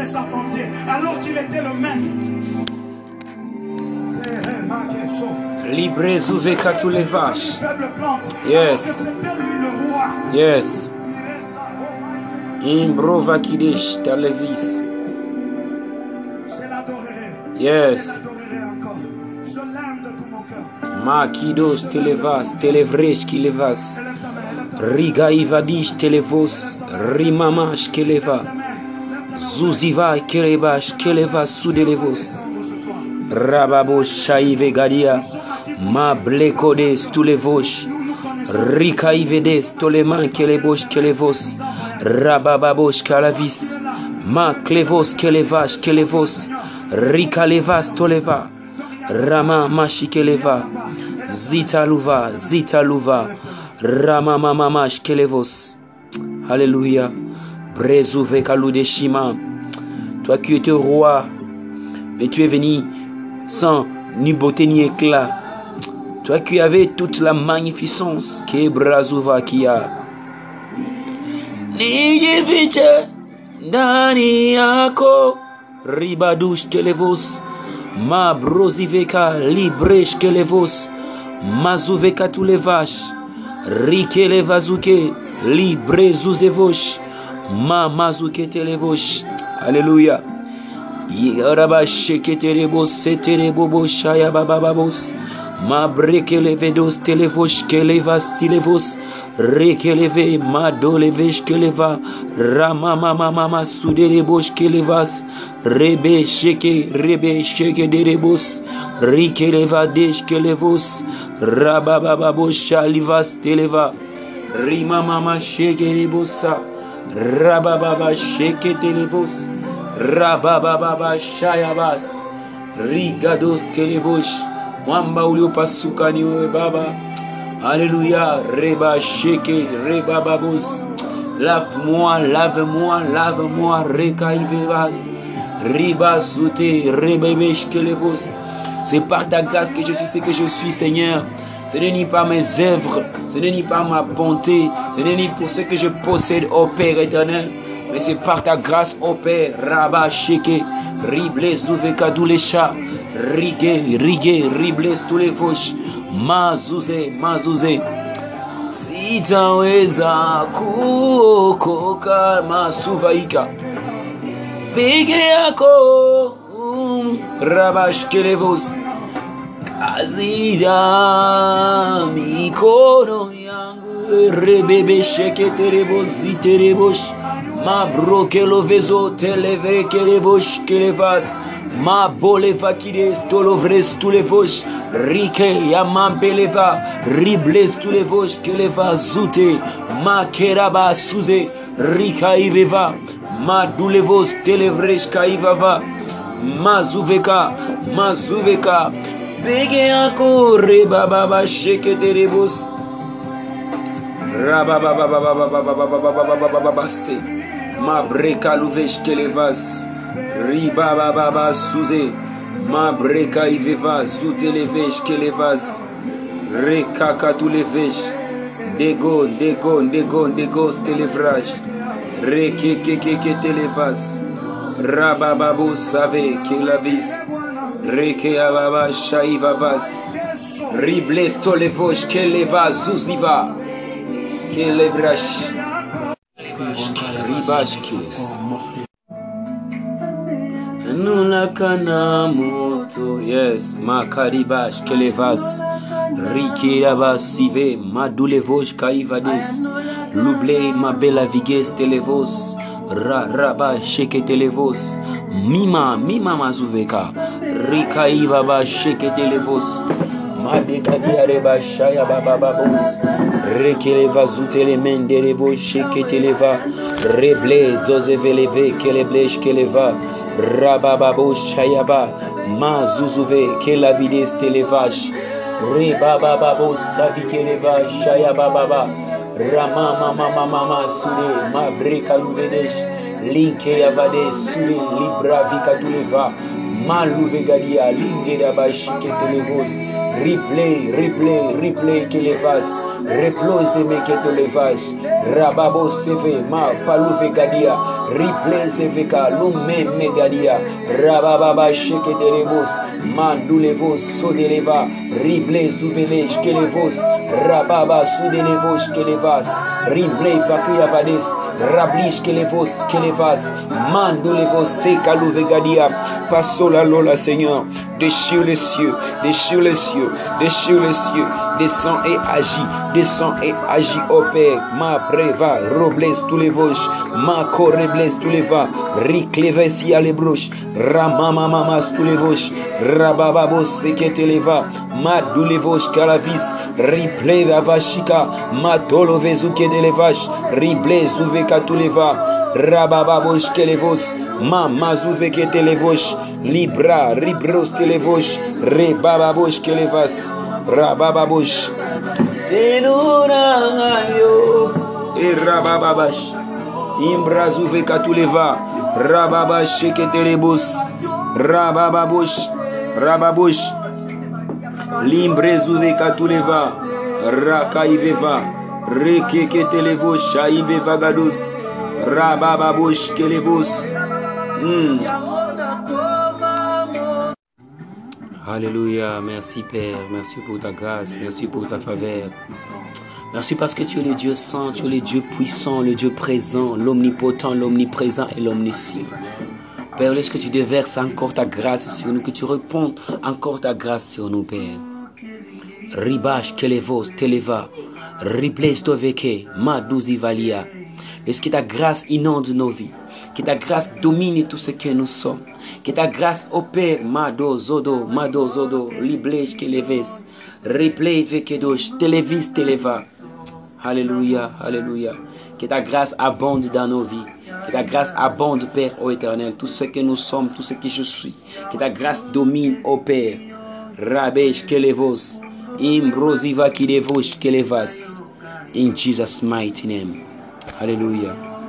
était charpentier, alors qu'il était le même. Libre Zouveka tous les vaches. Yes. Yes. Imbrova Kidesh, Talevis. Yes. Makidos televas, televresh kilevas. Riga ivadish televos, rimamash keleva. Zuziva Kerebash Keleva Sudelevos. Rababo Shaive Gadia. Ma Blekodes Tulevosh. Rikaivedes Toleman Kelebosh Kelevos. Rabababosh Kalavis. Ma Klevos Kelevash Kelevos. Rikalevas Toleva. Rama Mashikeleva. Zitaluva Zitaluva. Rama Mamamash Kelevos. Hallelujah. Brezuve kalude shima. Toi qui étais roi, mais tu es venu sans ni beauté ni éclat. Toi qui avais toute la magnificence que Brazuva qui a. Nijifiche ndani yako ribadush kelevos ma broziveka libresh kelevos mazuveka tulevash rikelevazuke librezuzevosh ma Mamazuketelebosh. Hallelujah. Yarabasheketelebos setelebobo shaya babababos. Mabrekelevedos televosh kelevas tilevos. Rekeleve madolevesh keleva. Ramamamamama sudelebosh kelevas. Rebe sheke rebe sheke derebos. Rikelevadesh kelevos. Rababababosh alivas televa. Rimamama sheke rebosa. Rabababa sheke televos. Rabababa Shayabas Rigados Televosh Mwamba uliopasuka ni wewe Baba. Alléluia. Reba Sheke Reba. Lave-moi, lave-moi, lave-moi, Rekaibevas. Riba Soute Rebebesh Kelevos. C'est par ta grâce que je suis ce que je suis, Seigneur. Ce n'est ni par mes œuvres, ce n'est ni par ma bonté, ce n'est ni pour ce que je possède, ô Père éternel. Mais c'est par ta grâce, ô Père, Rabba Sheke, Ribles Zouveka Doulesha, Rigue, Rigue, Ribles tous les fauches, Mazouze, Mazouze. Sitaweza kuokoka masuvaika peke yako rabashkelevos azira mikono yangu rebebesheketereboziterebosh mabrokelovezotelevekeleboshkelevas mabolevakidestolovrestulevosh rike ya mambeleva riblestulevosh kelevazute makerabasuze rikaiveva madulevos televreshkaivava mazuveka mazuveka. Pege anko reba baba sheke derebos. Raba baba baba baba baba baba baba baba baba ste. Ma breka louvesh kelevas. Riba baba baba souze. Ma breka iveva zoute levesh kelevas. Reka katou levesh. Dego, dego, dego, dego stelevraj. Reke keke ke televas. Raba babo save ke lavis. Rekea baba shaiva vas. Riblesto levosh keleva zuziva. Kelebrash. Ribashkius. Nunakana moto, yes, makaribash kelevas. Rike abasive, madulevos kaivades. Luble mabela viges televos. ra raba sheketelevos. Mima mima mazuveka. Rikaivaba sheketelevos. Madekadiareba shaya babababos rekeleva zutelemenderebo sheketeleva. Reble zozeveleve kelebleşkeleva rabababo shayaba mazuzuve kelavidestelevaj rebabababo savikeleva shaya bababa Rama mama mama sure ma breka luvedesh linke avade sure libra vika tuleva ma luvegadia lingera bashike televos Replay, replay, replay que levas. Replose de me que te levas. Rababo seve ma paluve gadia. Replay seve ka lume me gadia. Rababa sheke de levos. Mandulevos so de leva. Replay suvelej que levos. Rababa su de levos que levas. Replay vakria vades. Rablish que levos que levas. Kaluve gadia. Passo la lola Seigneur. Déchire les cieux, déchire les cieux, déchire les cieux, descends et agis, descends et agis au Père, ma préva, robles tous les vosges, ma correbles tous les va, ricleves si à les broches, ramamamas tous les vosges, rabababos sekete les va, ma dou les vosges calavis, riple avashika, ma tolo vezuke de les vaches, rible souveka tous les va, Rabababos que levos, mama zuve que te levos, libra, ribros te levos, rebababos que levas, rabababos. Zenurangayo, e rabababash, imbra zuve que tu leva, rababash que te levos, rabababos, rababosh, limbre zuve que tu leva, rakaiveva, reke que te levos, shaiveva gados. Rabababouche kelebous. Mm. Alléluia. Merci Père. Merci pour ta grâce. Merci pour ta faveur. Merci parce que tu es le Dieu saint, tu es le Dieu puissant, le Dieu présent, l'omnipotent, l'omniprésent et l'omniscient. Père, laisse que tu déverses encore ta grâce sur nous, que tu répondes encore ta grâce sur nous, Père. Ribash kelevos televa. Ribles toveke. Madouzi valia. Laisse que ta grâce inonde nos vies. Que ta grâce domine tout ce que nous sommes. Que ta grâce opère. Mado, zodo, mado, zodo. Liblej que leves. Replay vekedosh. Televis, televa. Alléluia, alléluia. Que ta grâce abonde dans nos vies. Que ta grâce abonde, Père, ô éternel. Tout ce que nous sommes, tout ce que je suis. Que ta grâce domine, ô Père. Rabej kelevos. Imbrosiva ki devos kelevas. In Jesus' mighty name. Hallelujah.